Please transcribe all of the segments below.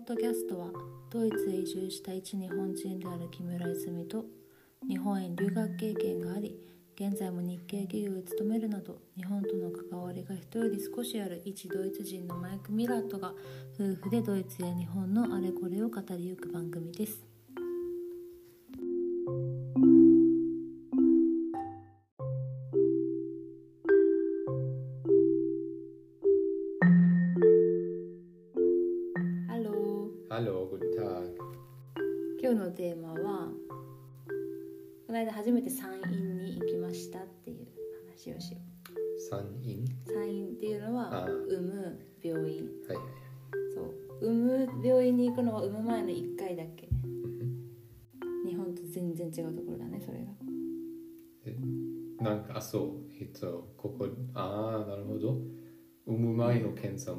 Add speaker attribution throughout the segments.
Speaker 1: ッドキャストはドイツへ移住した一日本人である木村泉と日本へ留学経験があり現在も日系企業へ勤めるなど日本との関わりが人より少しある一ドイツ人のマイク・ミラットが夫婦でドイツや日本のあれこれを語りゆく番組です。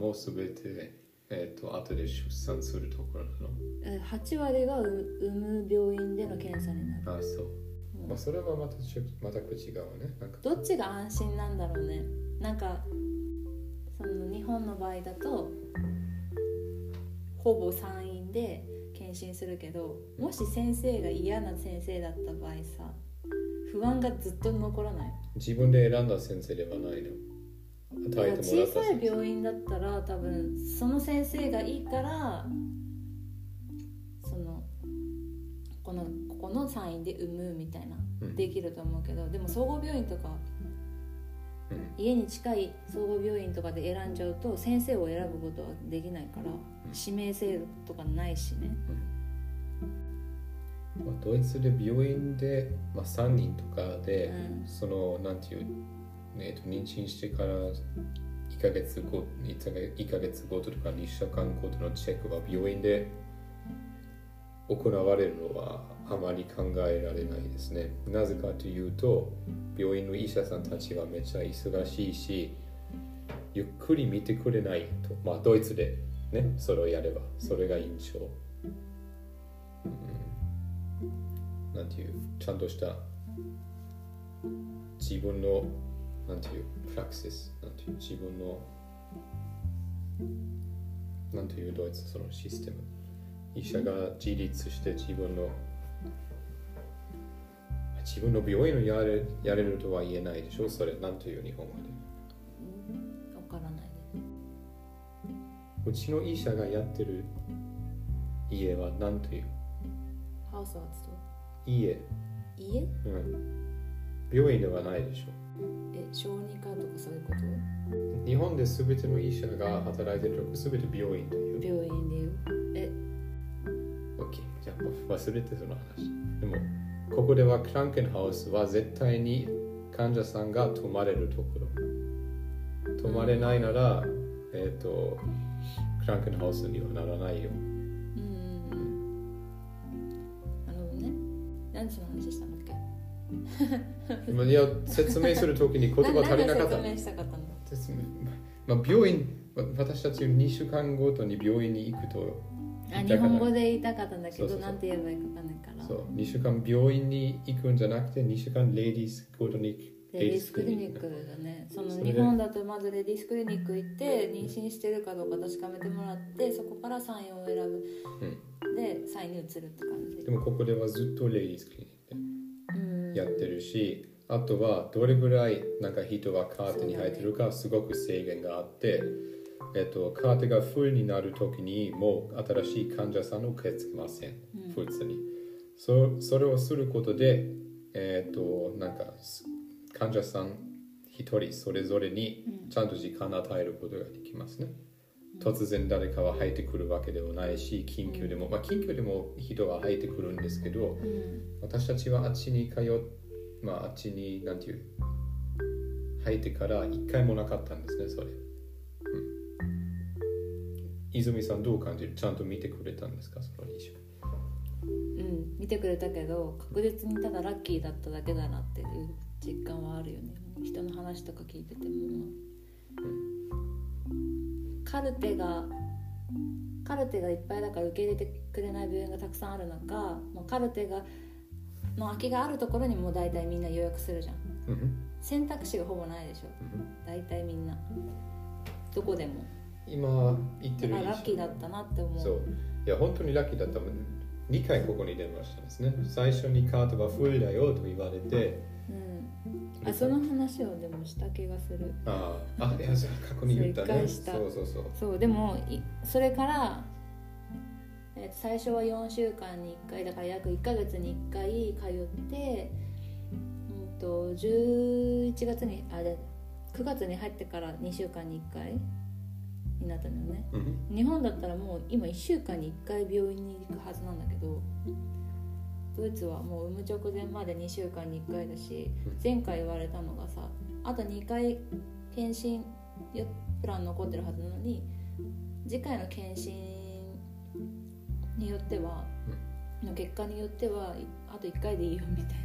Speaker 2: もすべて、えっと、後で出産するところな
Speaker 1: え8割が産む病院での検査になる
Speaker 2: の。あそう。
Speaker 1: うん
Speaker 2: まあ、それはまたちょまた違うね。なんか、
Speaker 1: どっちが安心なんだろうねなんかその日本の場合だとほぼ産院で検診するけどもし先生が嫌な先生だった場合さ不安がずっと残らない？
Speaker 2: 自分で選んだ先生ではないの？与えてもら
Speaker 1: 小
Speaker 2: った先生。
Speaker 1: さい病院だったら多分その先生がいいからそのこのここの産院で産むみたいな
Speaker 2: うん。
Speaker 1: できると思うけどでも総合病院とか
Speaker 2: うん。
Speaker 1: 家に近い総合病院とかで選んじゃうと先生を選ぶことはできないから指名制度とかないしね。
Speaker 2: まあ、ドイツで病院で、まあ、3人とかで、
Speaker 1: うん。
Speaker 2: そのなんていう、えー、と妊娠してから1ヶ月後1ヶ月1ヶ月ごとか2週間ごとのチェックは病院で行われるのはあまり考えられないですね。なぜかというと病院の医者さんたちはめちゃ忙しいしゆっくり見てくれないとまあドイツでねそれをやればそれが印象、うん、なんていうちゃんとした自分のなんていうプラクシスなんていう自分のなんていうドイツそのシステム？医者が自立して自分の自分の病院をやれやれるとは言えないでしょ？それなんという日本語で。
Speaker 1: わからない
Speaker 2: うちの医者がやってる家はなんという？
Speaker 1: ハウスアーツと。
Speaker 2: 家、
Speaker 1: 家？
Speaker 2: うん、病院ではないでしょ。
Speaker 1: え小児科とかそういうこと？
Speaker 2: 日本で全ての医者が働いてるとこ全て病院という。
Speaker 1: 病院で。いうえ
Speaker 2: ？OK じゃあ忘れてその話。でもここではクランケンハウスは絶対に患者さんが泊まれるところ。泊まれないなら、えっ、とクランケンハウスにはならないよ。
Speaker 1: うんなるほどねなんでその話したんだっけ
Speaker 2: まあいや説明するときに言葉足りなかった
Speaker 1: 説明したかったの？
Speaker 2: 説明まあ、病院わ私たち2週間ごとに病院に行くと
Speaker 1: あ日本語で言いたかったんだけどなんて言えばいいかわかんないから。
Speaker 2: そう2週間病院に行くんじゃなくて2週間レディースごとに
Speaker 1: レディースクリニックだね。その日本だとまずレディースクリニック行って妊娠してるかどうか確かめてもらってそこから産院を選ぶ、で産院に移るって感じ。
Speaker 2: でもここではずっとレディースクリニックやってるし、あとはどれぐらいなんか人がカーテンに入ってるかすごく制限があって、えっと、カーテンがフルになるときにもう新しい患者さんを受け付けません、普通に。そそれをすることで、えっと、なんかす患者さん一人それぞれにちゃんと時間を与えることができますね、突然誰かは入ってくるわけではないし緊急でも、まあ、緊急でも人は入ってくるんですけど
Speaker 1: うん。
Speaker 2: 私たちはあっちに通っまああっちになんていう入ってから一回もなかったんですねそれ、うん、泉さんどう感じる？ちゃんと見てくれたんですか？その医者
Speaker 1: うん、見てくれたけど確実にただラッキーだっただけだなっていう実感はあるよね。人の話とか聞いてても、カルテがカルテがいっぱいだから受け入れてくれない病院がたくさんある中もうカルテがの空きがあるところにもう大体みんな予約するじゃん。
Speaker 2: うん
Speaker 1: 選択肢がほぼないでしょ。
Speaker 2: うん
Speaker 1: 大体みんな。どこでも。
Speaker 2: 今行ってる
Speaker 1: ラッキーだったなって思う。
Speaker 2: そう。いや本当にラッキーだった2回ここに電話したんですね。最初にカートはフルだよと言われて
Speaker 1: うんあその話をでもした気がする。
Speaker 2: あああいやそれ過去に言ったね。
Speaker 1: そう
Speaker 2: そうそうそう。
Speaker 1: そうでもいそれから、え最初は4週間に1回だから約1ヶ月に1回通って、うん、と11月にあで9月に入ってから2週間に1回になったのよね。
Speaker 2: うん。
Speaker 1: 日本だったらもう今1週間に1回病院に行くはずなんだけどドイツはもう産む直前まで2週間に1回だし前回言われたのがさあと2回検診よプラン残ってるはずなのに次回の検診によってはの結果によってはいあと1回でいいよみたいな。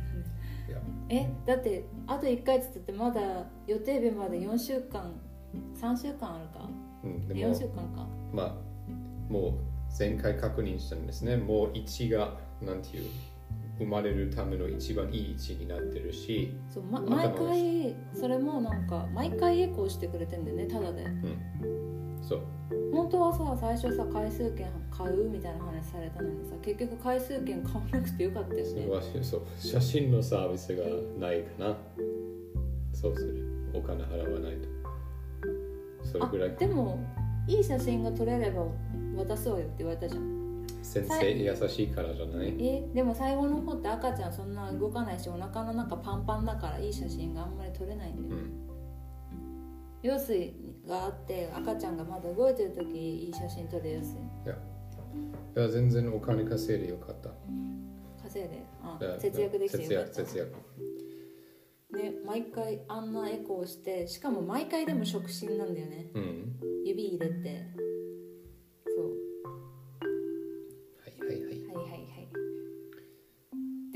Speaker 1: ねえ？だってあと1回っつってまだ予定日まで4週間3週間あるか？
Speaker 2: うん、で
Speaker 1: 4
Speaker 2: も
Speaker 1: 週間か。
Speaker 2: まあもう前回確認したんですね。もう位置がなんていう？生まれるための一番いい位置になってるし、
Speaker 1: そう、ま、
Speaker 2: 頭
Speaker 1: 毎回それもなんか毎回エコーしてくれてんだよねただで。
Speaker 2: うん、そう。
Speaker 1: 本当はさ最初さ回数券買うみたいな話されたのにさ結局回数券買わなくてよかったよね。
Speaker 2: そう。写真のサービスがないかな。そうする。お金払わないと。それ
Speaker 1: あ
Speaker 2: ぐらい
Speaker 1: でもいい写真が撮れれば渡すわよって言われたじゃん
Speaker 2: 先生優しいからじゃない？
Speaker 1: えでも最後の方って赤ちゃんそんな動かないしお腹の中パンパンだからいい写真があんまり撮れないんだよ、
Speaker 2: うん。
Speaker 1: 羊水があって赤ちゃんがまだ動いてる時いい写真撮れやすい。
Speaker 2: いや。いや全然お金稼いでよかった。
Speaker 1: 稼いで？節約できて
Speaker 2: 節
Speaker 1: よかった。
Speaker 2: 約節約。
Speaker 1: ね毎回あんなエコーしてしかも毎回でも触診なんだよね。
Speaker 2: うん。
Speaker 1: 指入れて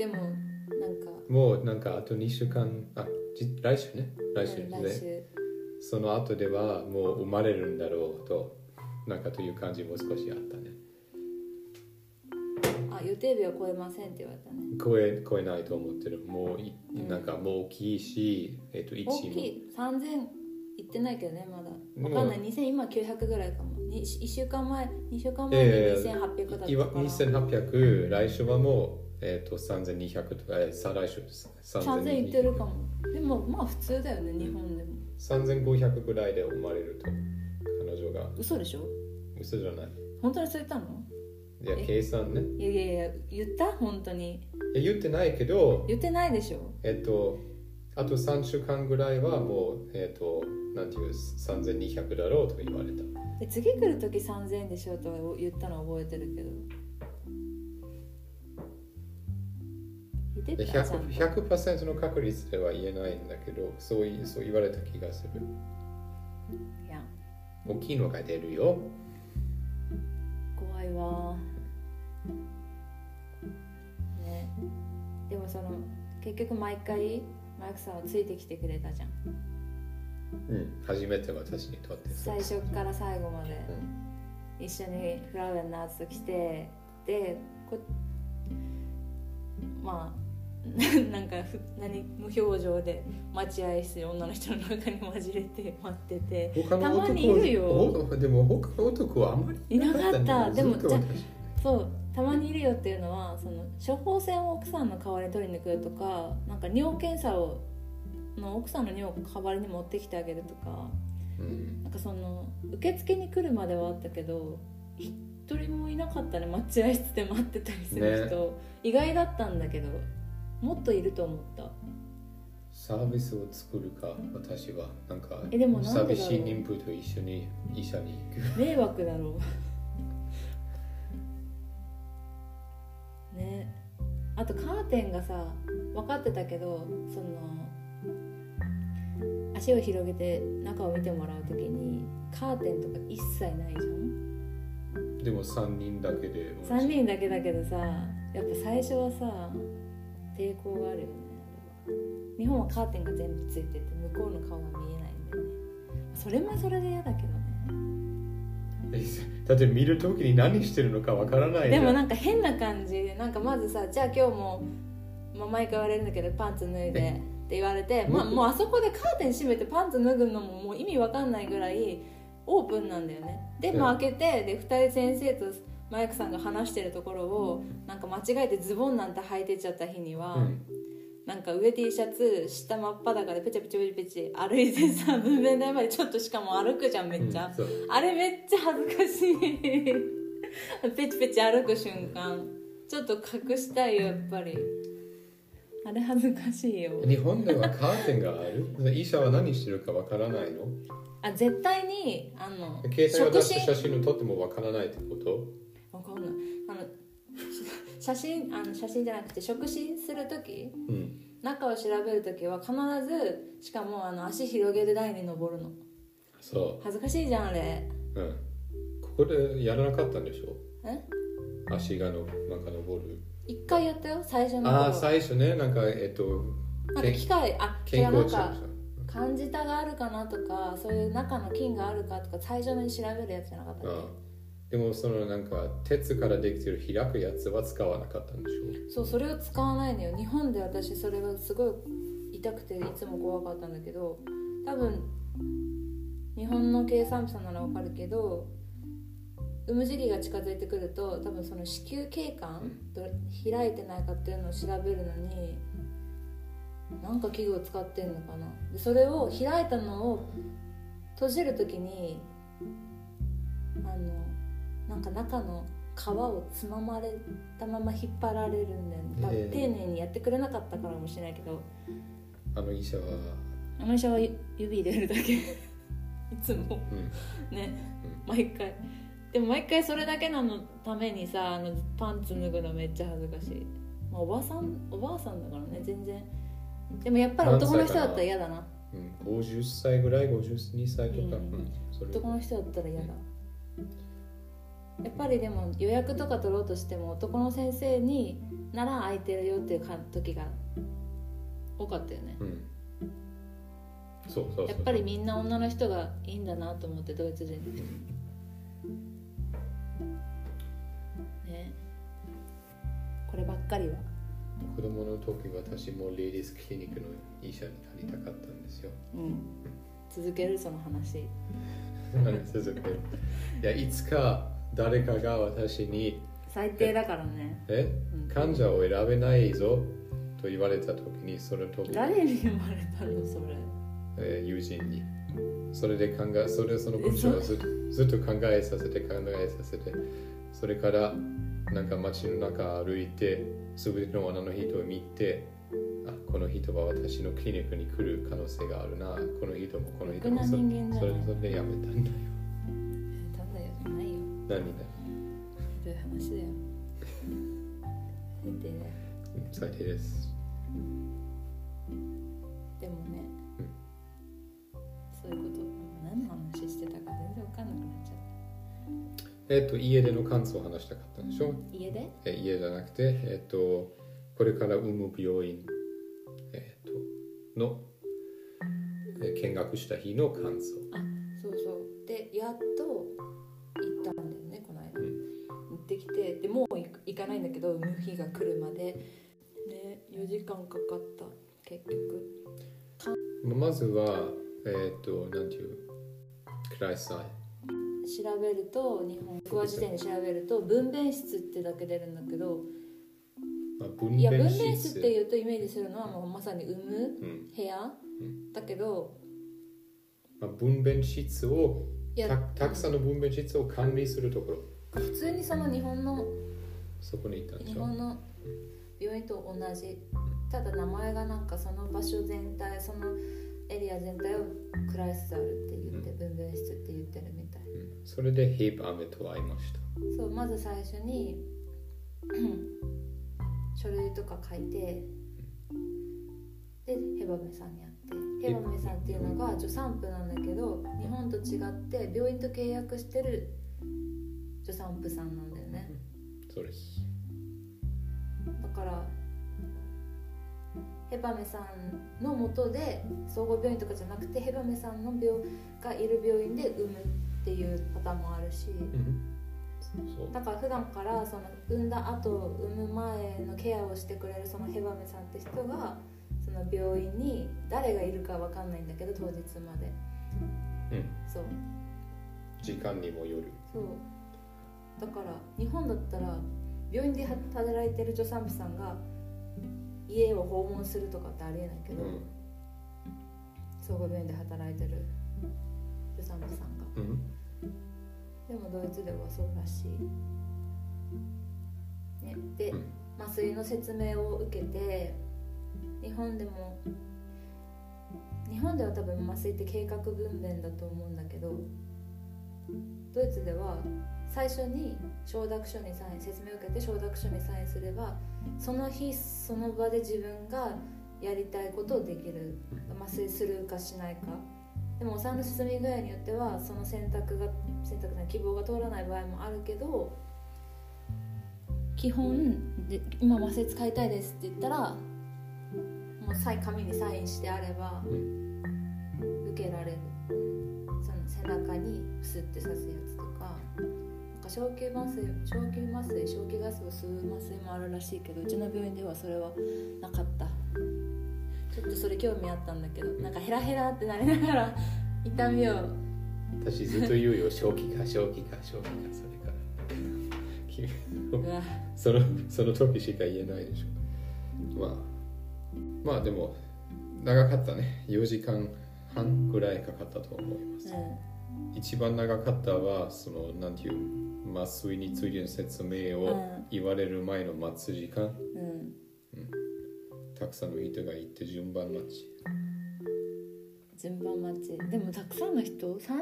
Speaker 1: でもなんか。
Speaker 2: もうなんかあと2週間あじ来週ね。来週
Speaker 1: うん
Speaker 2: ねその後ではもう生まれるんだろうとなんかという感じも少しあったね。
Speaker 1: あ予定日は超えませんって言われたね。
Speaker 2: 超え超えないと思ってる。もうい
Speaker 1: うん。
Speaker 2: なんかもう大きいし、えっと1
Speaker 1: 大きい。3000いってないけどねまだ。
Speaker 2: も
Speaker 1: わかんない。2000今900ぐらいかも。に1週間前2週間前に
Speaker 2: ええ。
Speaker 1: 2800だったから、
Speaker 2: 2800来週はもう、えっと3200とか、えー再来週です
Speaker 1: 3000いってるかも。でもまあ普通だよね日本でも。
Speaker 2: 3500ぐらいで生まれると彼女が。
Speaker 1: 嘘でしょ？
Speaker 2: 嘘じゃない。
Speaker 1: 本当にそう言ったの？
Speaker 2: いや
Speaker 1: え？
Speaker 2: 計算ね。
Speaker 1: いやいやいや言った？本当に。
Speaker 2: いや言ってないけど
Speaker 1: 言ってないでしょ？
Speaker 2: えっとあと3週間ぐらいはもうえっとなんていう3200だろうと言われた。
Speaker 1: で次来る時3000円でしょとは言ったの覚えてるけど言って
Speaker 2: で
Speaker 1: たちゃんと。
Speaker 2: 100%, 100の確率では言えないんだけどそういそう言われた気がする。
Speaker 1: いや。
Speaker 2: 大きいのが出るよ。
Speaker 1: 怖いわ。ね。でもその結局毎回マイクさんはついてきてくれたじゃん。
Speaker 2: うん。初めて私にとって
Speaker 1: 最初から最後まで。一緒にフラウェンのアー来てでこまあ なんかふ何無表情で待合室に女の人の中に混じれて待ってて。
Speaker 2: 他の
Speaker 1: たま
Speaker 2: 男
Speaker 1: にいるよ。
Speaker 2: ほでも他の男はあんまり
Speaker 1: いなかった
Speaker 2: ね。
Speaker 1: でもじゃそうたまにいるよっていうのはその処方箋を奥さんの代わりに取りに来るとかなんか尿検査をの奥さんの尿を代わりに持ってきてあげるとか
Speaker 2: うん。
Speaker 1: なんかその受付に来るまではあったけど一人もいなかったね待合室で待ってたりする人、意外だったんだけどもっといると思った。
Speaker 2: サービスを作るか私は。なんか
Speaker 1: えでもなんで
Speaker 2: 寂しい妊婦と一緒に医者に行く。
Speaker 1: 迷惑だろう。ね。あとカーテンがさ分かってたけどその足を広げて中を見てもらう時にカーテンとか一切ないじゃん。
Speaker 2: でも3人だけで。
Speaker 1: 3人だけだけどさやっぱ最初はさ抵抗があるよね。あれは日本はカーテンが全部ついてて向こうの顔が見えないんだよねそれもそれで嫌だけどね。
Speaker 2: だって見るときに何してるのかわからない
Speaker 1: でも
Speaker 2: ん
Speaker 1: なんか変な感じ。でなんかまずさじゃあ今日も、まあ、毎回言われるんだけどパンツ脱いで。って言われて、まあ、もうあそこでカーテン閉めてパンツ脱ぐのももう意味わかんないぐらいオープンなんだよね。で
Speaker 2: うん
Speaker 1: も開けてで2人先生とマイクさんが話してるところをなんか間違えてズボンなんて履いてっちゃった日には、
Speaker 2: うん。
Speaker 1: なんか上 T シャツ下真っ裸でペチャペチャペチャペチャ歩いてさ分娩台までちょっとしかも歩くじゃんめっちゃ、
Speaker 2: うん
Speaker 1: あれめっちゃ恥ずかしい。ペチペチ歩く瞬間。ちょっと隠したいよやっぱり。あれ恥ずかしいよ。
Speaker 2: 日本ではカーテンがある？医者は何してるかわからないの？
Speaker 1: あ絶対にあの
Speaker 2: 携帯を出して
Speaker 1: 触
Speaker 2: 写真を撮ってもわからないってこと？
Speaker 1: わかんないあのし写真あの写真じゃなくて触診する時
Speaker 2: うん
Speaker 1: 中を調べる時は必ずしかもあの足広げる台に登るの。
Speaker 2: そ
Speaker 1: 恥ずかしいじゃんあれ。
Speaker 2: ううん。ここでやらなかったんでしょ？
Speaker 1: え？
Speaker 2: 足がのなんか登る。
Speaker 1: 一回やったよ最初の
Speaker 2: ああ
Speaker 1: 頃
Speaker 2: 最初ね。なんかえっと
Speaker 1: なんか機械あ違
Speaker 2: 健
Speaker 1: うなんか感じたがあるかなとかそういう中の菌があるかとか最初に調べるやつじゃなかったっ
Speaker 2: ああでもそのなんか鉄からできてる開くやつは使わなかったんでしょ
Speaker 1: けそうそれを使わないのよ。日本で私それがすごい痛くていつも怖かったんだけど多分日本の計算婦さんならわかるけど産む時期が近づいてくると多分その子宮頸管ど開いてないかっていうのを調べるのになんか器具を使ってんのかな。でそれを開いたのを閉じる時になんか中の皮をつままれたまま引っ張られるんだよね、多分
Speaker 2: ええ
Speaker 1: 丁寧にやってくれなかったからかもしれないけど。
Speaker 2: あの医者は。
Speaker 1: あの医者はゆ指入れるだけ。いつも。
Speaker 2: うん。
Speaker 1: ね。毎回。でも毎回それだけなのためにさあのパンツ脱ぐのめっちゃ恥ずかしい、まあ、おばさんおばあさんだからね全然。でもやっぱり男の人だったら嫌だな。
Speaker 2: うん、50歳ぐらい？52歳とか、
Speaker 1: うん。男の人だったら嫌だやっぱりでも予約とか取ろうとしても男の先生になら空いてるよっていうか時が多かったよね。
Speaker 2: うん。そうそうそう
Speaker 1: やっぱりみんな女の人がいいんだなと思ってドイツ人って。ね。こればっかりは。
Speaker 2: 子供の時私もレディースクリニックの医者になりたかったんですよ。
Speaker 1: うん。続けるその話。
Speaker 2: 続ける？いやいつか誰かが私に
Speaker 1: 最低だからね。
Speaker 2: え
Speaker 1: うん。
Speaker 2: 患者を選べないぞと言われた時にその時
Speaker 1: 誰に言われたのそれ？
Speaker 2: えー友人に。それで考えそれその文章をずずっと考えさせて考えさせて。それからなんか街の中歩いて全ての女の人を見てあこの人は私のクリニックに来る可能性があるな。この人もこの人もそれそれでやめたんだよ何だよ
Speaker 1: ひどい話だよ。最低だよ。
Speaker 2: うん最低です。
Speaker 1: でもね、そういうこと何の話してたか全然わかんなくなっちゃっ
Speaker 2: えっ、と家での感想を話したかったでしょ？
Speaker 1: た家で？
Speaker 2: え家じゃなくてえっ、とこれから産む病院えっ、とのえー見学した日の感想。
Speaker 1: そうそう。でやっとってきてでもう行かないんだけど産む日が来るまで。で4時間かかった結局。
Speaker 2: ままずは、えっ、と、なんていう、クライサイ。
Speaker 1: 調べると日本語辞典で調べると分娩室ってだけ出るんだけどいや分
Speaker 2: 娩
Speaker 1: 娩
Speaker 2: 室
Speaker 1: 室っていうとイメージするのはもうまさに産む
Speaker 2: うん。
Speaker 1: 部屋、
Speaker 2: ん。
Speaker 1: だけど
Speaker 2: まあ、分娩室をたくさんの分娩室を管理するところ。
Speaker 1: 普通にその日本の
Speaker 2: そこに行ったんでしょ？
Speaker 1: 日本の病院と同じ。ただ名前がなんかその場所全体そのエリア全体をクライスザルって言って、分娩室って言ってるみたい。
Speaker 2: うん。それでヘイプアメと会いました？
Speaker 1: そうまず最初に 書類とか書いてでヘバメさんに会って。ヘバメさんっていうのが助産婦なんだけど日本と違って病院と契約してる助産婦さんなんだよね。
Speaker 2: そうです。
Speaker 1: だからヘバメさんのもとで総合病院とかじゃなくてヘバメさんの病がいる病院で産むっていうパターンもあるし。だから普段からその産んだ後産む前のケアをしてくれるそのヘバメさんって人がその病院に誰がいるかわかんないんだけど当日まで。
Speaker 2: うん。
Speaker 1: そう。
Speaker 2: 時間にもよる。
Speaker 1: そうだから日本だったら病院で働いてる助産婦さんが家を訪問するとかってありえないけど、
Speaker 2: うん。
Speaker 1: 総合病院で働いてる助産婦さんが。
Speaker 2: うん。
Speaker 1: でもドイツではそうらしい、ね、で、
Speaker 2: うん。
Speaker 1: 麻酔の説明を受けて日本でも日本では多分麻酔って計画分娩だと思うんだけどドイツでは最初に承諾書にサイン説明を受けて承諾書にサインすればその日その場で自分がやりたいことをできる。麻酔するかしないか。でもお産の進み具合によってはその選択が選択ない希望が通らない場合もあるけど基本で今麻酔使いたいですって言ったらもうサイン紙にサインしてあれば受けられる。その背中にプスって刺すやつ小球麻酔小球麻酔小球ガスを吸う麻酔もあるらしいけどうちの病院ではそれはなかったちょっとそれ興味あったんだけどなんかヘラヘラってなりながら痛みを
Speaker 2: 私ずっと言うよ正気か正気か正気かそれからそのその時しか言えないでしょまあまあでも長かったね4時間半ぐらいかかったと思います、
Speaker 1: う
Speaker 2: 一番長かったはそのなんていう麻酔についての説明を
Speaker 1: うん。
Speaker 2: 言われる前の待つ時間
Speaker 1: ん。うん。
Speaker 2: たくさんの人がいて順番待ち。
Speaker 1: 順番待ち。でもたくさんの人？3人？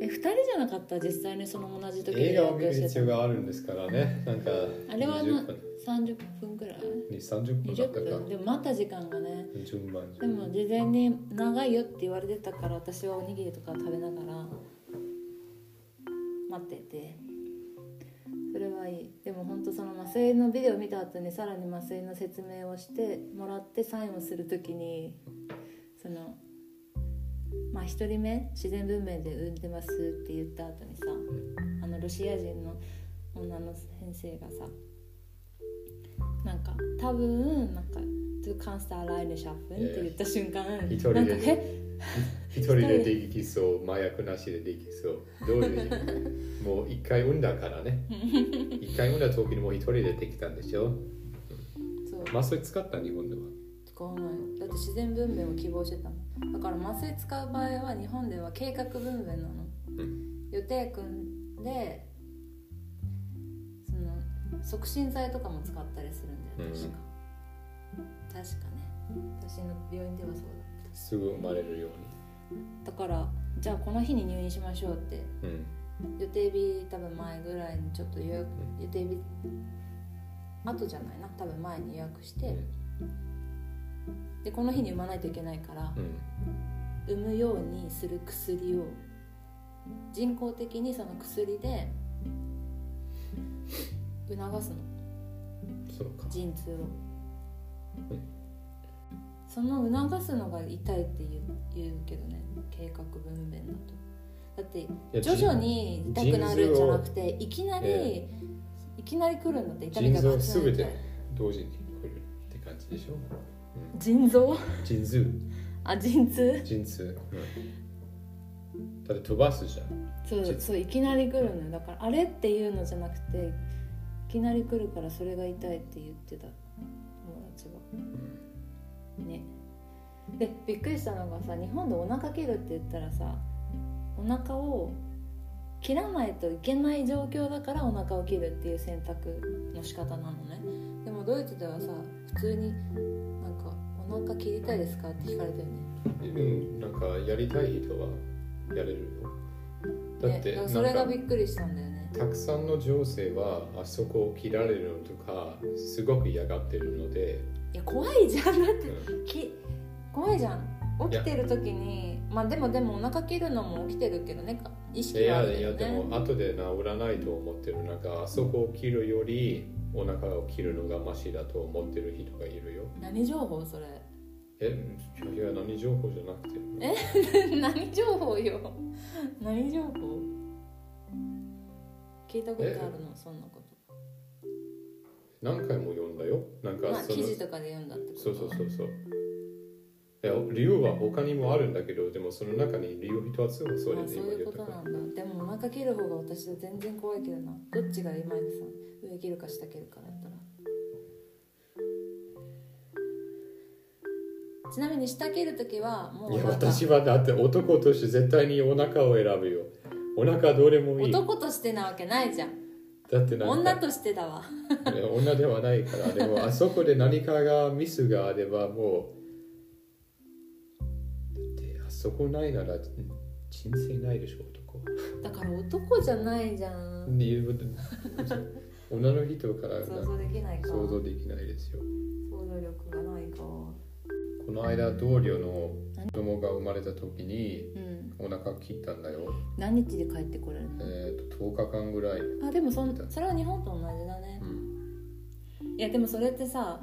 Speaker 1: え2人じゃなかった？実際にその同じ時に
Speaker 2: 映画を見る必要があるんですからね。なんか
Speaker 1: あれはな
Speaker 2: 20分。
Speaker 1: 30分くらい？
Speaker 2: に30分だ
Speaker 1: 20
Speaker 2: ったか。
Speaker 1: 分でも待った時間がね。
Speaker 2: 順番。
Speaker 1: でも事前に長いよって言われてたから私はおにぎりとか食べながら待ってて。それはいい。でも本当その麻酔のビデオ見た後にさらに麻酔の説明をしてもらってサインをする時にそのまあ1人目自然分娩で産んでますって言った後にさあのロシア人の女の先生がさなんか多分なんか「Du kannst alleine schaffen」って言った瞬間なんかえ
Speaker 2: 一人でできそう麻薬なしでできそう。どういうもう一回産んだからね。一回産んだ時にもう一人でできたんでしょ？
Speaker 1: そう。
Speaker 2: 麻酔使った日本では。
Speaker 1: 使わない。だって自然分娩を希望してたの。だから麻酔使う場合は日本では計画分娩なの、
Speaker 2: うん。
Speaker 1: 予定組んでその促進剤とかも使ったりするんだよ
Speaker 2: うん
Speaker 1: 確か、確かね。私の病院ではそうだ。っ
Speaker 2: すぐ生まれるよ
Speaker 1: ただからじゃあこの日に入院しましょうって。
Speaker 2: うにうん。
Speaker 1: 予定日多分前ぐらいにちょっと予約予定日後じゃないな。多分前に予約して、でこの日に産まないといけないから
Speaker 2: うん
Speaker 1: 産むようにする薬を人工的にその薬で 促すの。
Speaker 2: そうか。
Speaker 1: 陣痛を。
Speaker 2: うん
Speaker 1: その促すのが痛いって言うけどね計画分娩だと。だって徐々に痛くなるんじゃなく
Speaker 2: 陣
Speaker 1: ていきなり、
Speaker 2: え
Speaker 1: いきなり来るんだって痛みが
Speaker 2: すべて同時に来るって感じでしょ、うん、
Speaker 1: 腎臓。
Speaker 2: 腎臓
Speaker 1: あ陣痛？
Speaker 2: 陣痛、うん、だって飛ばすじゃん。
Speaker 1: そう
Speaker 2: 実
Speaker 1: そういきなり来るのよ。だからあれっていうのじゃなくていきなり来るからそれが痛いって言ってた友達がね。でびっくりしたのがさ日本でお腹切るって言ったらさお腹を切らないといけない状況だからお腹を切るっていう選択の仕方なのね。でもドイツではさ普通になんか「お腹切りたいですか?」って聞かれたよね
Speaker 2: うん、なんかやりたい人はやれるよ。だって、
Speaker 1: それがびっくりしたんだよね。
Speaker 2: たくさんの女性はあそこを切られるのとかすごく嫌がってるので、
Speaker 1: いや怖いじゃん。だって
Speaker 2: うん。
Speaker 1: き怖いじゃん。起きてる時にまあでもでもお腹切るのも起きてるけどね。か意
Speaker 2: い
Speaker 1: 識はあ
Speaker 2: やいや
Speaker 1: るけどね
Speaker 2: でも後で治らないと思ってる。なんかあそこを切るよりお腹を切るのがマシだと思ってる人がいるよ。
Speaker 1: 何情報それ？
Speaker 2: えいや何情報じゃなくて。
Speaker 1: え？何情報よ。何情報？聞いたことあるの？そんなこと
Speaker 2: 何回も読んだよ。なんか
Speaker 1: まあ
Speaker 2: その、
Speaker 1: 記事とかで読んだってこと
Speaker 2: そうそうそうそう。いや理由は他にもあるんだけどでもその中に理由一つはそれ
Speaker 1: あそういう
Speaker 2: で今言った
Speaker 1: こと。なんだ。でもお腹切る方が私は全然怖いけどな。どっちが今井さん上切るか下切るかだったら。ちなみに下切るときはもう
Speaker 2: いや
Speaker 1: なんか
Speaker 2: 私はだって男として絶対にお腹を選ぶよ。お腹どれもいい。だ
Speaker 1: 男としてなわけないじゃん
Speaker 2: ってなんか
Speaker 1: 女としてだわ。
Speaker 2: 女ではないからでもあそこで何かがミスがあればもうだってあそこないなら人生ないでしょ男は。
Speaker 1: だから男じゃないじゃん。
Speaker 2: で女の人から
Speaker 1: 想像できないか。
Speaker 2: 想像できないですよ。
Speaker 1: 想像力がないか
Speaker 2: この間同僚の子供が生まれた時に
Speaker 1: うん。
Speaker 2: お腹切ったんだよ、
Speaker 1: 何日で帰ってこれるの？
Speaker 2: えー、と10日間ぐらい、
Speaker 1: あでもそんそれは日本と同じだね。
Speaker 2: うん、
Speaker 1: いやでもそれってさ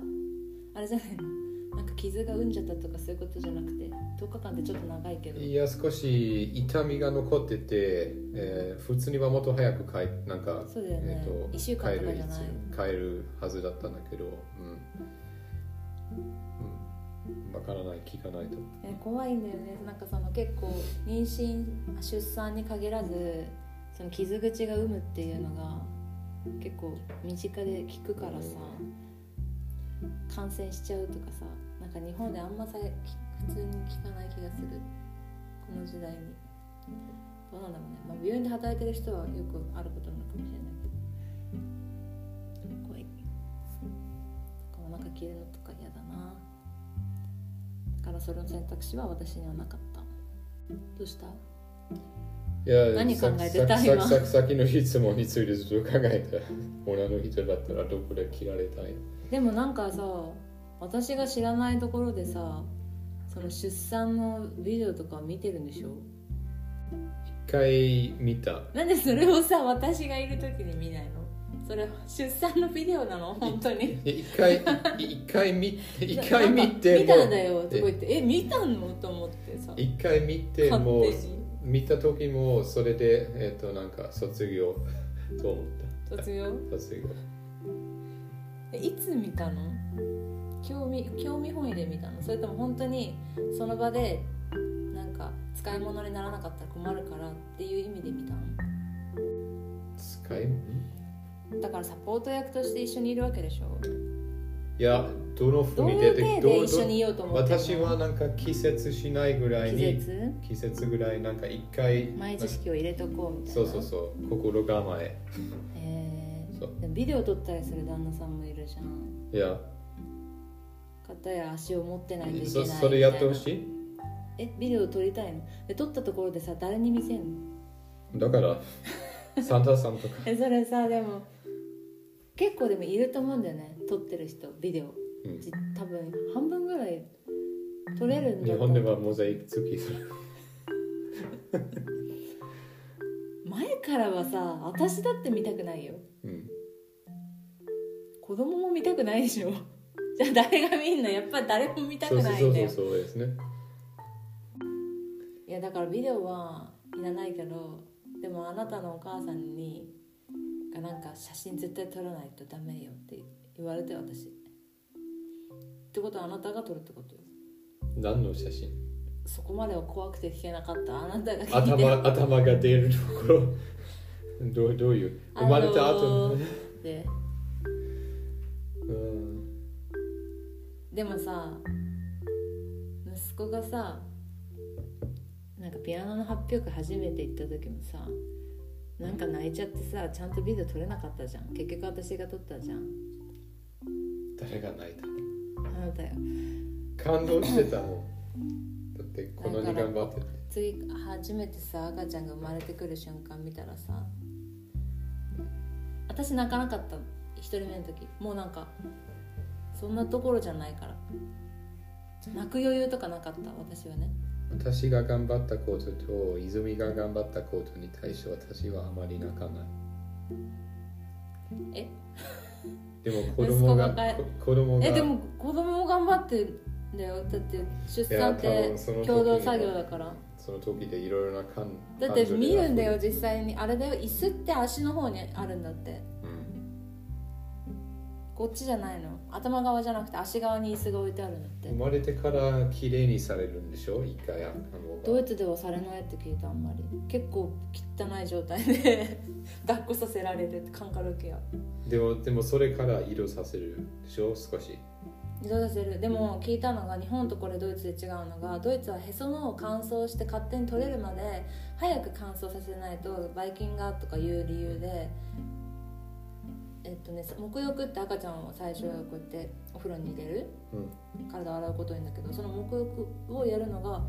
Speaker 1: あれじゃないの？なんか傷がうんじゃったとかそういうことじゃなくて10日間ってちょっと長いけど。
Speaker 2: いや少し痛みが残ってて、えー普通にはもっと早く帰なんか
Speaker 1: そうだよね。
Speaker 2: えー、と
Speaker 1: 一週間とかじゃない。
Speaker 2: 帰るはずだったんだけど、うん。うん、分からない聞かないと。
Speaker 1: え怖いんだよね。なんかその結構妊娠出産に限らずその傷口が有むっていうのが結構身近で聞くからさ感染しちゃうとかさなんか日本であんまさ普通に聞かない気がする。この時代に。どうなんだろうね、まあ、病院で働いてる人はよくあることなのかもしれないけど。怖い。お腹切るのとか嫌だな。からそれの選択肢は私にはなかった。どうした？
Speaker 2: いや
Speaker 1: 何考えて
Speaker 2: さ
Speaker 1: た今。
Speaker 2: 先の質問についてずっと考えた女の人だったらどこで切られたい
Speaker 1: でもなんかさ私が知らないところでさその出産のビデオとか見てるんでしょ
Speaker 2: 一回見た
Speaker 1: なんでそれをさ私がいる時に見ないのそれ出産のビデオなの？本当に。
Speaker 2: 一回一回見一回見て
Speaker 1: 見
Speaker 2: も
Speaker 1: たんだよとか言って。え見たの？と思ってさ。
Speaker 2: 一回見て
Speaker 1: 勝
Speaker 2: も
Speaker 1: 手に。
Speaker 2: 見た時もそれでえっ、となんか卒業。と思っ
Speaker 1: 卒業？
Speaker 2: た卒業。
Speaker 1: えいつ見たの？興味興味本位で見たの？それとも本当にその場でなんか使い物にならなかったら困るからっていう意味で見たの？
Speaker 2: 使いん
Speaker 1: だからサポート役として一緒にいるわけでしょ
Speaker 2: いやどのふ
Speaker 1: どう
Speaker 2: うに出て
Speaker 1: いう体
Speaker 2: どう
Speaker 1: で一緒にいようと思
Speaker 2: 私はなんか季節しないぐらい
Speaker 1: 気
Speaker 2: に
Speaker 1: 絶？
Speaker 2: 季節ぐらいなんか一回
Speaker 1: 前知識を入れとこうみたいな？
Speaker 2: そうそうそう心構え。
Speaker 1: へえ。
Speaker 2: そう。
Speaker 1: でもビデオ撮ったりする旦那さんもいるじゃん。
Speaker 2: いや。
Speaker 1: 片や足を持ってないといけない
Speaker 2: そそれやってほ
Speaker 1: い
Speaker 2: しい？
Speaker 1: えビデオ撮りたいの？で撮ったところでさ誰に見せんの？
Speaker 2: だからサンタさんとか。
Speaker 1: えそれさでも結構でもいると思うんだよね撮ってる人ビデオ。
Speaker 2: うん。
Speaker 1: じ多分半分ぐらい撮れるんだ
Speaker 2: 日
Speaker 1: と
Speaker 2: 本ではモザイク付きす。る
Speaker 1: 前からはさ私だって見たくないよ。
Speaker 2: うん。
Speaker 1: 子供も見たくないでしょ。じゃあ誰が見んの？やっぱり誰も見たく
Speaker 2: そうそうそう
Speaker 1: ないんだよ
Speaker 2: そうそうですね。
Speaker 1: いやだからビデオはいらないけどでもあなたのお母さんにがなんか写真絶対撮らないとダメよって言われて私。ってことはあなたが撮るってことよ。
Speaker 2: 何の写真？
Speaker 1: そこまでは怖くて聞けなかった。あなたが聞いて
Speaker 2: 頭頭が出るところ。どうどういう？生まれた後、
Speaker 1: あの？ーで。
Speaker 2: うん。
Speaker 1: でもさ息子がさなんかピアノの発表会初めて行った時もさなんか泣いちゃってさちゃんとビデオ撮れなかったじゃん。結局私が撮ったじゃん。
Speaker 2: 誰が泣いた
Speaker 1: あなたよ。
Speaker 2: 感動してたもん。だってこんなに頑張ってて。
Speaker 1: 次初めてさ赤ちゃんが生まれてくる瞬間見たらさ私泣かなかった。一人目の時。もうなんかそんなところじゃないから。泣く余裕とかなかった私はね
Speaker 2: 私が頑張ったことと泉が頑張ったことに対して私はあまり泣かない
Speaker 1: え？
Speaker 2: でも子供が
Speaker 1: 息子
Speaker 2: 供が。
Speaker 1: えでも子供も頑張ってんだよ。だって出産って共同作業だから。
Speaker 2: その時でいろいろな感
Speaker 1: だって見るんだよ実際に。あれだよ椅子って足の方にあるんだって。
Speaker 2: うん
Speaker 1: こっちじゃないの。頭側じゃなくて足側に椅子が置いてあるんだって。
Speaker 2: 生まれてから綺麗にされるんでしょ？一回あの
Speaker 1: ドイツではされないって聞いたあんまり。結構汚い状態で。抱っこさせられるってカンカルケア。
Speaker 2: でもでもそれから移動させるでしょ？少し。
Speaker 1: 移動させる。でも聞いたのが日本とこれドイツで違うのがドイツはへその緒を乾燥して勝手に取れるまで早く乾燥させないとばい菌がとかいう理由でえっとね沐浴って赤ちゃんを最初こうやってお風呂に入れる、
Speaker 2: うん。
Speaker 1: 体を洗うこといいんだけどその沐浴をやるのが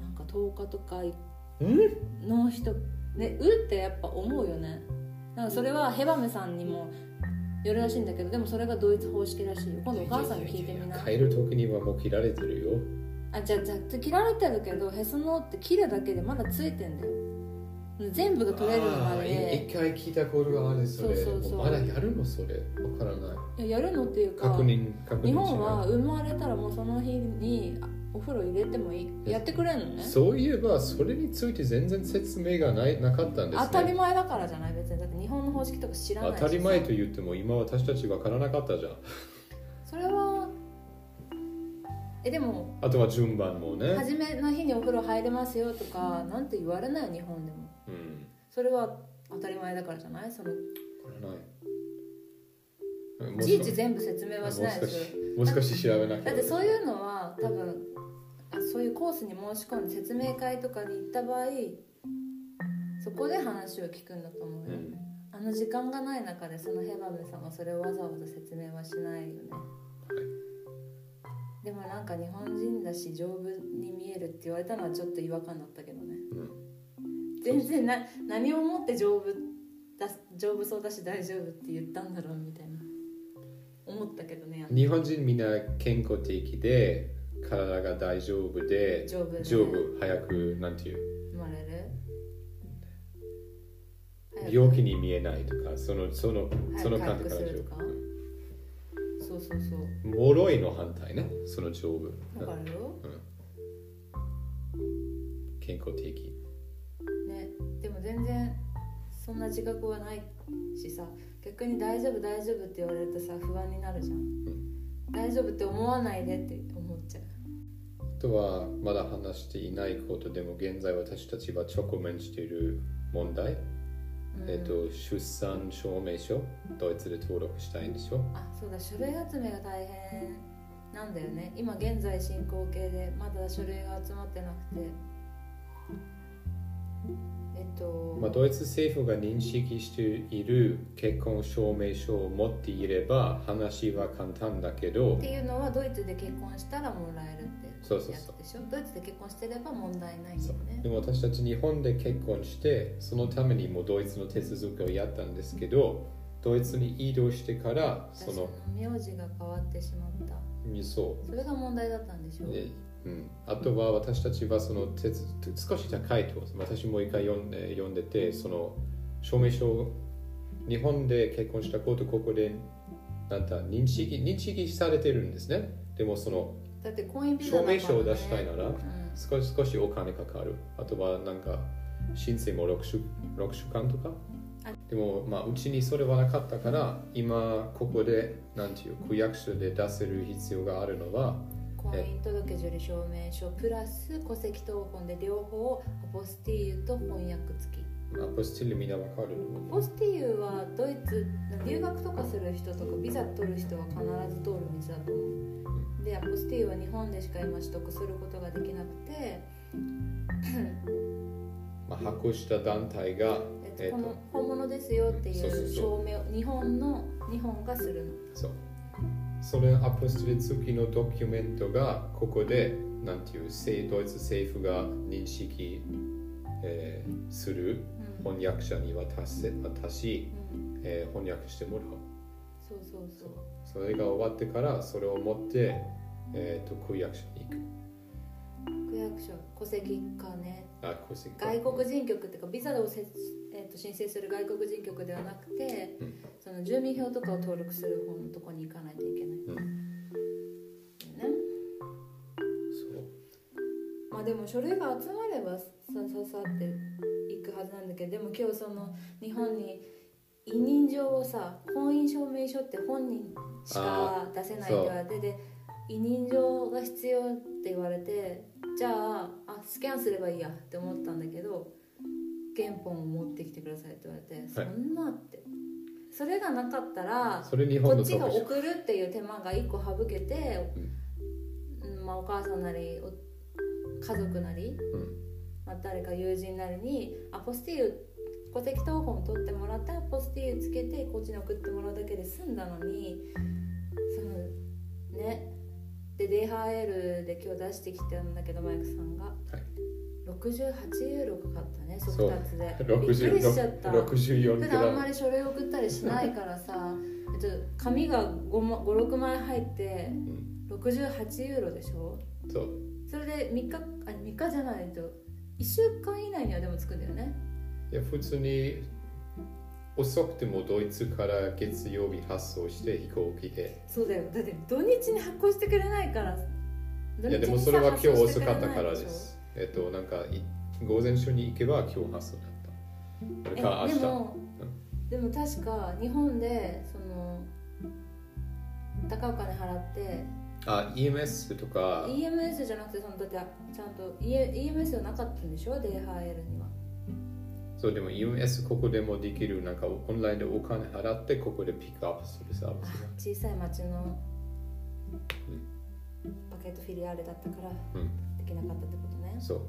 Speaker 1: なんか10日とか
Speaker 2: うん。
Speaker 1: の人ねうってやっぱ思うよね。だからそれはヘバメさんにもよるらしいんだけどでもそれがドイツ方式らしいよ。今度お母さんに聞いてみな。
Speaker 2: 帰る時にはもう切られてるよ。
Speaker 1: あじゃあじゃあ切られてるけどへその緒って切るだけでまだついてんだよ全部が取れるまで。
Speaker 2: 一回聞いたことがあるそれ。
Speaker 1: そうそうそう。
Speaker 2: もまだやるのそれ。わからない
Speaker 1: いややるのっていうか
Speaker 2: 確認確認し
Speaker 1: 日本は生まれたらもうその日にあお風呂入れてもいい。やってくれんのね。
Speaker 2: そういえばそれについて全然説明がないなかったんですね。
Speaker 1: 当たり前だからじゃない？別に。だって日本の方式とか知らないし
Speaker 2: 当たり前と言っても今私たち分からなかったじゃん。
Speaker 1: それはえでも
Speaker 2: あとは順番もね。
Speaker 1: 初めの日にお風呂入れますよとかなんて言われないよ日本でも。
Speaker 2: うん。
Speaker 1: それは当たり前だからじゃない？その
Speaker 2: い。
Speaker 1: ちいち全部説明はしないですよ
Speaker 2: もう少し調べなきゃ。
Speaker 1: だってそういうのは多分あそういうコースに申し込んで説明会とかに行った場合そこで話を聞くんだと思うよ、
Speaker 2: うん。
Speaker 1: あの時間がない中でそのヘバメさんはそれをわざわざ説明はしないよね、でもなんか日本人だし丈夫に見えるって言われたのはちょっと違和感だったけどね。
Speaker 2: うん。
Speaker 1: 全然な何をもって丈夫だ丈夫そうだし大丈夫って言ったんだろうみたいな。思ったけどね
Speaker 2: 日本人みんな健康的で体が大丈夫で
Speaker 1: 丈夫ね。
Speaker 2: 丈夫早くなんていう？
Speaker 1: 生まれる？
Speaker 2: 病気に見えないとかそのそのその感じから丈
Speaker 1: 回復するとか？そうそうそう。
Speaker 2: 夫脆いの反対ね。その丈夫
Speaker 1: わかるよ。
Speaker 2: 健康的。
Speaker 1: ね。でも全然そんな自覚はないしさ。逆に大丈夫大丈夫って言われるとさ不安になるじゃん、大丈夫って思わないでって思っちゃう。
Speaker 2: あとはまだ話していないことでも現在私たちは直面している問題、
Speaker 1: うん
Speaker 2: えっと出産証明書ドイツで登録したいんでしょ？
Speaker 1: あそうだ書類集めが大変なんだよね。今現在進行形でまだ書類が集まってなくて。えっと、
Speaker 2: まあ、ドイツ政府が認識している結婚証明書を持っていれば話は簡単だけど
Speaker 1: っていうのはドイツで結婚したらもらえるって
Speaker 2: そうそうそう。
Speaker 1: やつでしょ？ドイツで結婚してれば問題ないよね。
Speaker 2: でも私たち日本で結婚してそのためにもドイツの手続きをやったんですけどドイツに移動してからそ
Speaker 1: 私
Speaker 2: の
Speaker 1: の名字が変わってしまった。
Speaker 2: そ
Speaker 1: それが問題だったんでしょ？
Speaker 2: うでうん、あとは私たちはその手続少し高いと私も一回読んで読んでてその証明書日本で結婚したことここでなんだ認識認識されてるんですね。でもその
Speaker 1: だって婚姻ビザ
Speaker 2: 証明書を出したいなら
Speaker 1: うん。
Speaker 2: 少し少しお金かかる。あとはなんか申請も6週 ,6 週間とか？
Speaker 1: あ
Speaker 2: でもまあうちにそれはなかったから今ここでなんていう区役所で出せる必要があるのは
Speaker 1: 婚姻届受理証明書プラス戸籍謄本で両方アポスティーユと翻訳付き。
Speaker 2: アポスティルみんなわかる。
Speaker 1: アポスティーユはドイツ留学とかする人とかビザ取る人は必ず通る道だと思うでアポスティーユは日本でしか今取得することができなくて、
Speaker 2: まあ、発行した団体が
Speaker 1: えっと、
Speaker 2: えっと
Speaker 1: この本物ですよってい
Speaker 2: そう
Speaker 1: 証明を日本の日本がするの。
Speaker 2: そう。それアポスティル付きのドキュメントがここでなんていう政ドイツ政府が認識、えーする
Speaker 1: うん、
Speaker 2: 翻訳者に渡せ渡し、
Speaker 1: うん、
Speaker 2: えー翻訳してもらう。
Speaker 1: そうそうそう
Speaker 2: それが終わってからそれを持って、えー、と区役所に行く。
Speaker 1: 区役所戸籍かね。
Speaker 2: あ戸籍
Speaker 1: 外国人局っていうかビザをせ、えー、と申請する外国人局ではなくて、
Speaker 2: うん。
Speaker 1: その住民票とかを登録する方のとこに行かないといけない、
Speaker 2: うん。
Speaker 1: ね。
Speaker 2: そう。
Speaker 1: まあでも書類が集まればさささって行くはずなんだけどでも今日その日本に委任状をさ婚姻証明書って本人しか出せないって言われてで委任状が必要って言われてじゃああスキャンすればいいやって思ったんだけど原本を持ってきてくださいって言われて、そんなって。それがなかったらこっちが送るっていう手間が一個省けて、うん。まあ、お母さんなりお家族なり、まあ、誰か友人なりにアポスティーユ戸籍謄本取ってもらってアポスティーユつけてこっちに送ってもらうだけで済んだのにそのねで DHL で今日出してきたんだけどマイクさんが、68ユーロかかったね速達で。びっくりしちゃった。
Speaker 2: 64
Speaker 1: 普段あんまり書類送ったりしないからさえっと紙が56枚入って68ユーロでしょ？
Speaker 2: そう。
Speaker 1: それで3日あ3日じゃないと1週間以内にはでも着くんだよね
Speaker 2: いや普通に遅くてもドイツから月曜日発送して飛行機で。
Speaker 1: そうだよ。だって土日に発行してくれないから土
Speaker 2: いやでもそれは今日遅かったからです。えっとなんかい午前中に行けば今日発送だった。か明日。
Speaker 1: でもでも確か日本でその高いお金払って
Speaker 2: あ EMS とか。
Speaker 1: EMS じゃなくてそのだってちゃんと E- EMS はなかったんでしょ？DHL には
Speaker 2: そうでも EMS ここでもできるなんかオンラインでお金払ってここでピックアップするサービス
Speaker 1: 小さい町のパケットフィリアーレだったから
Speaker 2: うん。
Speaker 1: できなかったってことね。
Speaker 2: がそう。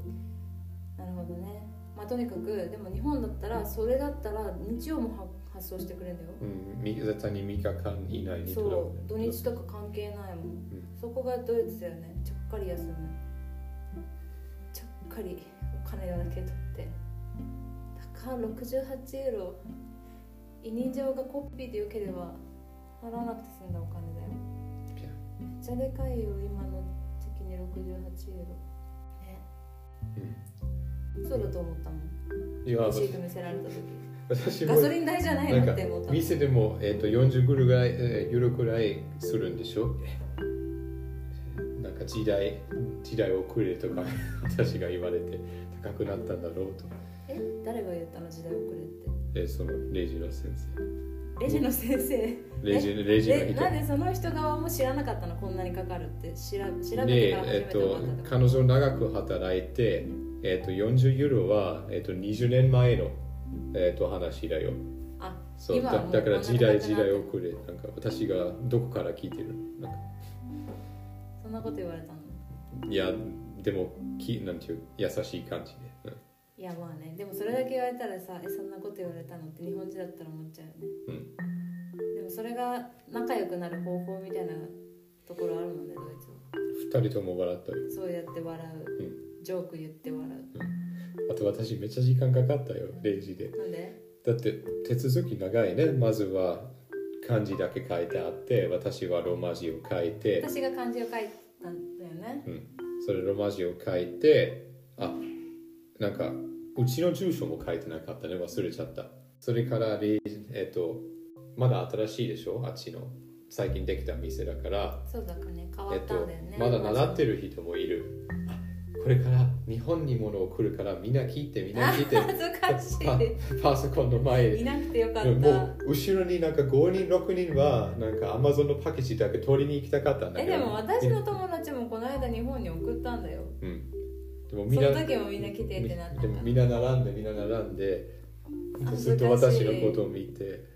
Speaker 1: なるほどね。まあとにかくでも日本だったらそれだったら日曜もは発送してくれるんだよ。
Speaker 2: うん、み絶対に3日間以内に
Speaker 1: そう。土日とか関係ないもん、そこがドイツだよね。ちょっかり休む。ちょっかりお金だけ取って高68ユーロ。委任状がコピーでよければ払わなくて済んだお金だよ。めっちゃでかいよ今の時に68ユーロ。ね。そうだと思ったもん。
Speaker 2: いや
Speaker 1: レシート見せられた時。
Speaker 2: 私も
Speaker 1: ガソリン代じゃないのって思った
Speaker 2: 店でも、えー、と40ぐらい、えーユーロくらいするんでしょ？なんか時代時代遅れとか 私が言われて高くなったんだろうと
Speaker 1: え誰が言ったの時代遅れって？
Speaker 2: えーそのレジの先
Speaker 1: レジの先生？
Speaker 2: 生レジレジの人。
Speaker 1: でなんでその人側も知らなかったのこんなにかかるって？調べ調べて
Speaker 2: で、
Speaker 1: から初めて
Speaker 2: えっ
Speaker 1: たってこと
Speaker 2: 彼女長く働いて、えっと40ユーロは、えっと20年前の、えっと話だよ。
Speaker 1: あ
Speaker 2: そうだだから時代時代遅れ。なんか私がどこから聞いてる？なんか。
Speaker 1: そんなこと言われたの？
Speaker 2: いやでもきなんていう優しい感じで、
Speaker 1: いやまあね。でもそれだけ言われたらさえそんなこと言われたのって日本人だったら思っちゃうよね。
Speaker 2: うん。
Speaker 1: でもそれが仲良くなる方法みたいなところあるもんねドイツは。
Speaker 2: 二人とも笑ったよ
Speaker 1: そうやって笑う、
Speaker 2: う
Speaker 1: ジョーク言って笑う。
Speaker 2: あと私めっちゃ時間かかったよレジで。
Speaker 1: なんで？
Speaker 2: だって手続き長いね。まずは漢字だけ書いてあって私はローマ字を書いて。
Speaker 1: 私が漢字を書いたんだよね。
Speaker 2: うん、それローマ字を書いてあなんかうちの住所も書いてなかったね忘れちゃったそれからえっ、とまだ新しいでしょあっちの最近できた店だから
Speaker 1: そうだかね変わ
Speaker 2: えっ
Speaker 1: たん。だよね、
Speaker 2: まだ習ってる人もいるあこれから日本に物を来るからみん。な聞いてみん。な聞いて
Speaker 1: 恥ずかし
Speaker 2: パパソコンの前
Speaker 1: いいなくてよかった
Speaker 2: もう後ろになん。か5人6人はなん。かアマゾンのパッケージだけ取りに行きたかったん。だけど
Speaker 1: えでも私の友達もこの間日本に送ったん。だよ
Speaker 2: うんでもみんな
Speaker 1: その時もみんな来てってなってた
Speaker 2: でもみんな並んでみんな並んで
Speaker 1: 恥
Speaker 2: ずっと私のことを見て。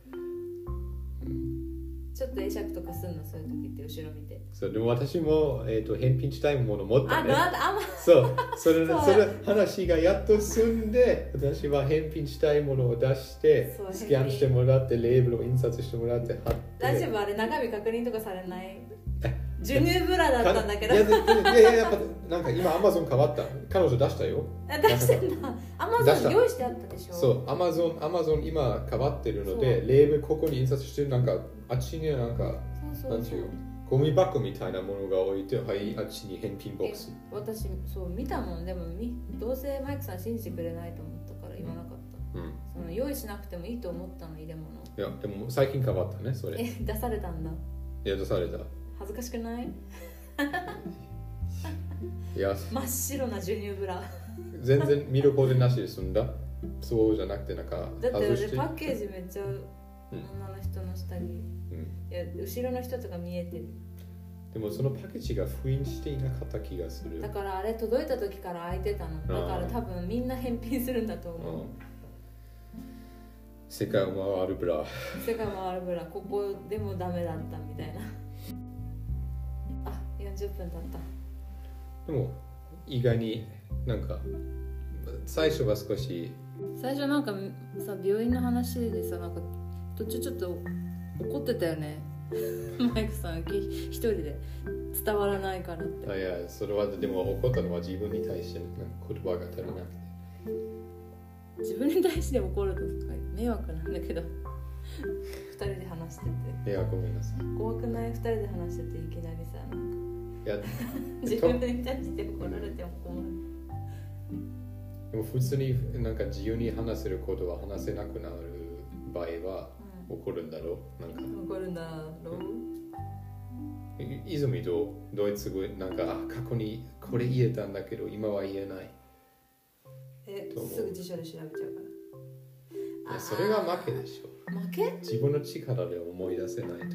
Speaker 1: ちょっと会釈とかすんのそういう時って後ろ見て。
Speaker 2: そうでも私も、えー、と返品したいもの持ったね。
Speaker 1: あなあんま
Speaker 2: そう。それ
Speaker 1: そ
Speaker 2: れ話がやっと済んで私は返品したいものを出してスキャンしてもらってレーベルを印刷してもらって貼って。
Speaker 1: 大丈夫あれ中身確認とかされない？授乳ブラだったんだけど。
Speaker 2: いやいややっぱなんか今アマゾン変わった？彼女出したよ。
Speaker 1: あ出してんだ。アマ
Speaker 2: 出した。
Speaker 1: ゾン用意してあったでしょ？
Speaker 2: そうアマゾンアマゾン今変わってるので
Speaker 1: そ
Speaker 2: レーベルここに印刷してなんかあっちにはなんか
Speaker 1: そうそうそう。
Speaker 2: なんていうゴミ箱みたいなものが置いてはいあっちに返品ボックス。
Speaker 1: 私そう見たもん。でもみどうせマイクさん信じてくれないと思ったから言わなかった。
Speaker 2: うん。
Speaker 1: その用意しなくてもいいと思ったの入れ物。
Speaker 2: いやでも最近変わったねそれ。
Speaker 1: え出されたんだ。
Speaker 2: いや出された。
Speaker 1: 恥ずかしくない？
Speaker 2: いや
Speaker 1: 真っ白な授乳ブラ。
Speaker 2: 全然見ることなしで済んだ？そうじゃなくてなんか
Speaker 1: だって俺パッケージめっちゃ
Speaker 2: うん。
Speaker 1: 女の人の下着
Speaker 2: うん、
Speaker 1: いや後ろの人とか見えてる。
Speaker 2: でもそのパッケージが封印していなかった気がする。
Speaker 1: だからあれ届いた時から開いてたの。だから多分みんな返品するんだと思う。
Speaker 2: うん。世界を回るブラ。
Speaker 1: 世界回るブラ。ここでもダメだったみたいな。あ40分経った
Speaker 2: でも意外になんか最初は少し
Speaker 1: 最初なんかさ病院の話でさなんか途中ちょっと怒ってたよね。マイクさんき一人で伝わらないからって。
Speaker 2: あいやそれはでも怒ったのは自分に対して言葉が足りなくて。
Speaker 1: 自分に対して怒るとか迷惑なんだけど。二人で話してて。
Speaker 2: いやごめんなさい。
Speaker 1: 怖くない？二人で話してていきなりさなんか
Speaker 2: いや
Speaker 1: 自分に対して怒られても困る。
Speaker 2: でも普通になんか自由に話せることは話せなくなる場合は怒るんだろう？なんか。
Speaker 1: 怒るんだろう？
Speaker 2: い泉とドイツ語なんかあ過去にこれ言えたんだけど今は言えない。
Speaker 1: えすぐ辞書で調べちゃうから。
Speaker 2: いやそれが負けでしょ。
Speaker 1: 負け？
Speaker 2: 自分の力で思い出せないと。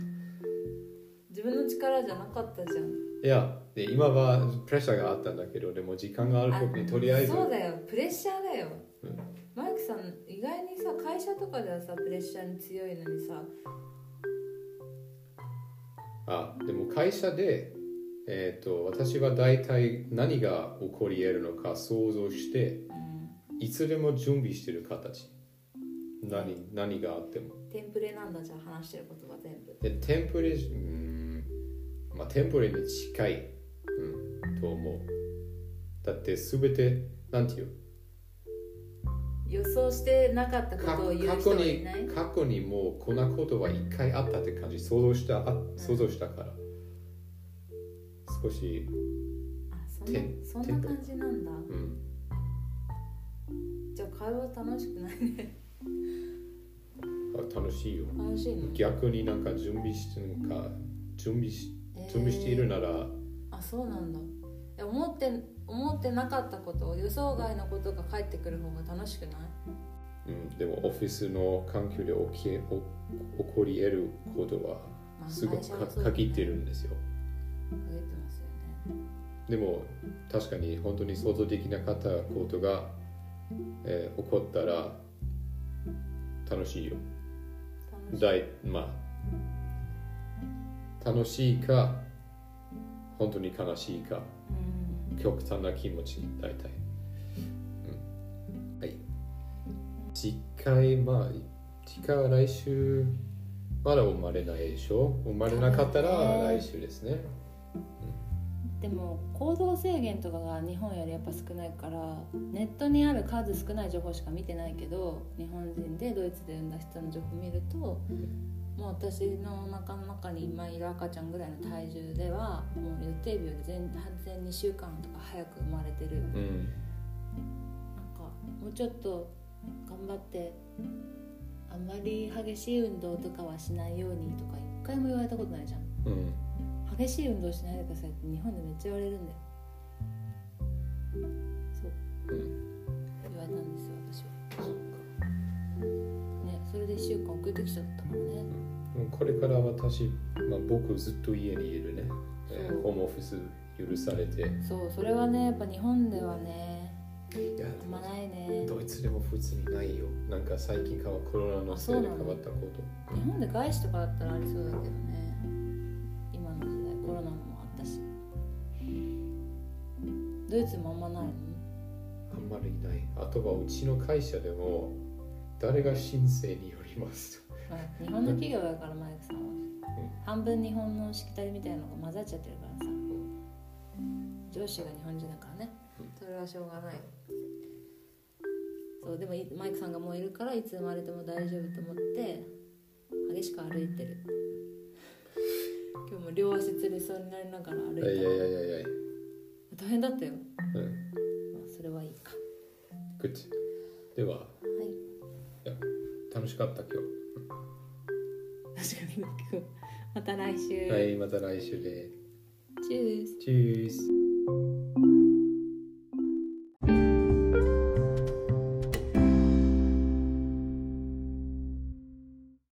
Speaker 1: 自分の力じゃなかったじゃん
Speaker 2: いやで今はプレッシャーがあったんだけどでも時間がある時にとりあえず
Speaker 1: そうだよ。プレッシャーだよ、
Speaker 2: うん。
Speaker 1: マイクさん意外にさ会社とかではさプレッシャーに強いのにさ。
Speaker 2: あでも会社で、えー、と私は大体何が起こり得るのか想像して
Speaker 1: うん。
Speaker 2: いつでも準備してる形。何何があっても。
Speaker 1: テンプレなんだじゃあ話してることが全部。
Speaker 2: でテンプレうーんまあテンプレに近い、うん、と思う。だって全てなんていう
Speaker 1: 予想してなかった
Speaker 2: か
Speaker 1: ことを言う人はいない？
Speaker 2: 過去にもうこんなことは一回あったって感じ想像したあ想像したから。少し、
Speaker 1: あそんなそんな感じなんだ。
Speaker 2: うん、
Speaker 1: じゃあ会話楽しくないね。
Speaker 2: あ楽しいよ。
Speaker 1: 楽しいの？
Speaker 2: 逆になんか準備してなんか準備し準備しているなら、
Speaker 1: あそうなんだ。思って思ってなかったこと予想外のことが返ってくる方が楽しくない？
Speaker 2: うん、でもオフィスの環境で起き起こり得ることは
Speaker 1: まあ
Speaker 2: すごく限ってるんですよ。
Speaker 1: 限ってますよね。
Speaker 2: でも確かに本当に想像できなかったことが、えー起こったら楽しいよ。
Speaker 1: 楽しい。
Speaker 2: 大まあ楽しいか本当に悲しいか。
Speaker 1: うん。
Speaker 2: 極端な気持ち大体、うん、はい。次回まあ次回は来週まだ生まれないでしょ？生まれなかったら来週ですね。
Speaker 1: でも行動制限とかが日本よりやっぱ少ないからネットにある数少ない情報しか見てないけど日本人でドイツで産んだ人の情報を見るともう私のお腹の中に今いる赤ちゃんぐらいの体重ではもう予定日より全然2週間とか早く生まれてる。なんか
Speaker 2: うん
Speaker 1: もうちょっと頑張ってあんまり激しい運動とかはしないようにとか一回も言われたことないじゃん。
Speaker 2: うん。
Speaker 1: 激しい運動しないでくださいって日本でめっちゃ言われるんだよ。そう。
Speaker 2: うん
Speaker 1: で1週間遅れてきちゃったからね。
Speaker 2: もうこれから私、まあ、僕ずっと家にいるね、ホームオフィス許されて。い
Speaker 1: そうそれはねやっぱ日本ではね
Speaker 2: や
Speaker 1: あんまないね。
Speaker 2: ドイツでも普通にないよ。なんか最近かはコロナのせいで変わったこと。
Speaker 1: 日本で外資とかだったらありそうだけどね。今の時代コロナもあったし。ドイツもあんまないの？
Speaker 2: あんまりない。あとはうちの会社でも誰が申請によります。
Speaker 1: まあ、日本の企業だからマイクさんは、半分日本のしきたりみたいなのが混ざっちゃってるからさ。上司が日本人だからね。それはしょうがないそうでもいマイクさんがもういるからいつ生まれても大丈夫と思って激しく歩いてる。今日も両足つりそうになりながら歩いた
Speaker 2: いやいやいやいやいや。
Speaker 1: 大変だったよ、
Speaker 2: うん。
Speaker 1: まあ、それはいいか。
Speaker 2: では
Speaker 1: はい
Speaker 2: 楽しかった今
Speaker 1: 確かにまた来週、
Speaker 2: 日はいまた来週で。
Speaker 1: チュース。
Speaker 2: チュース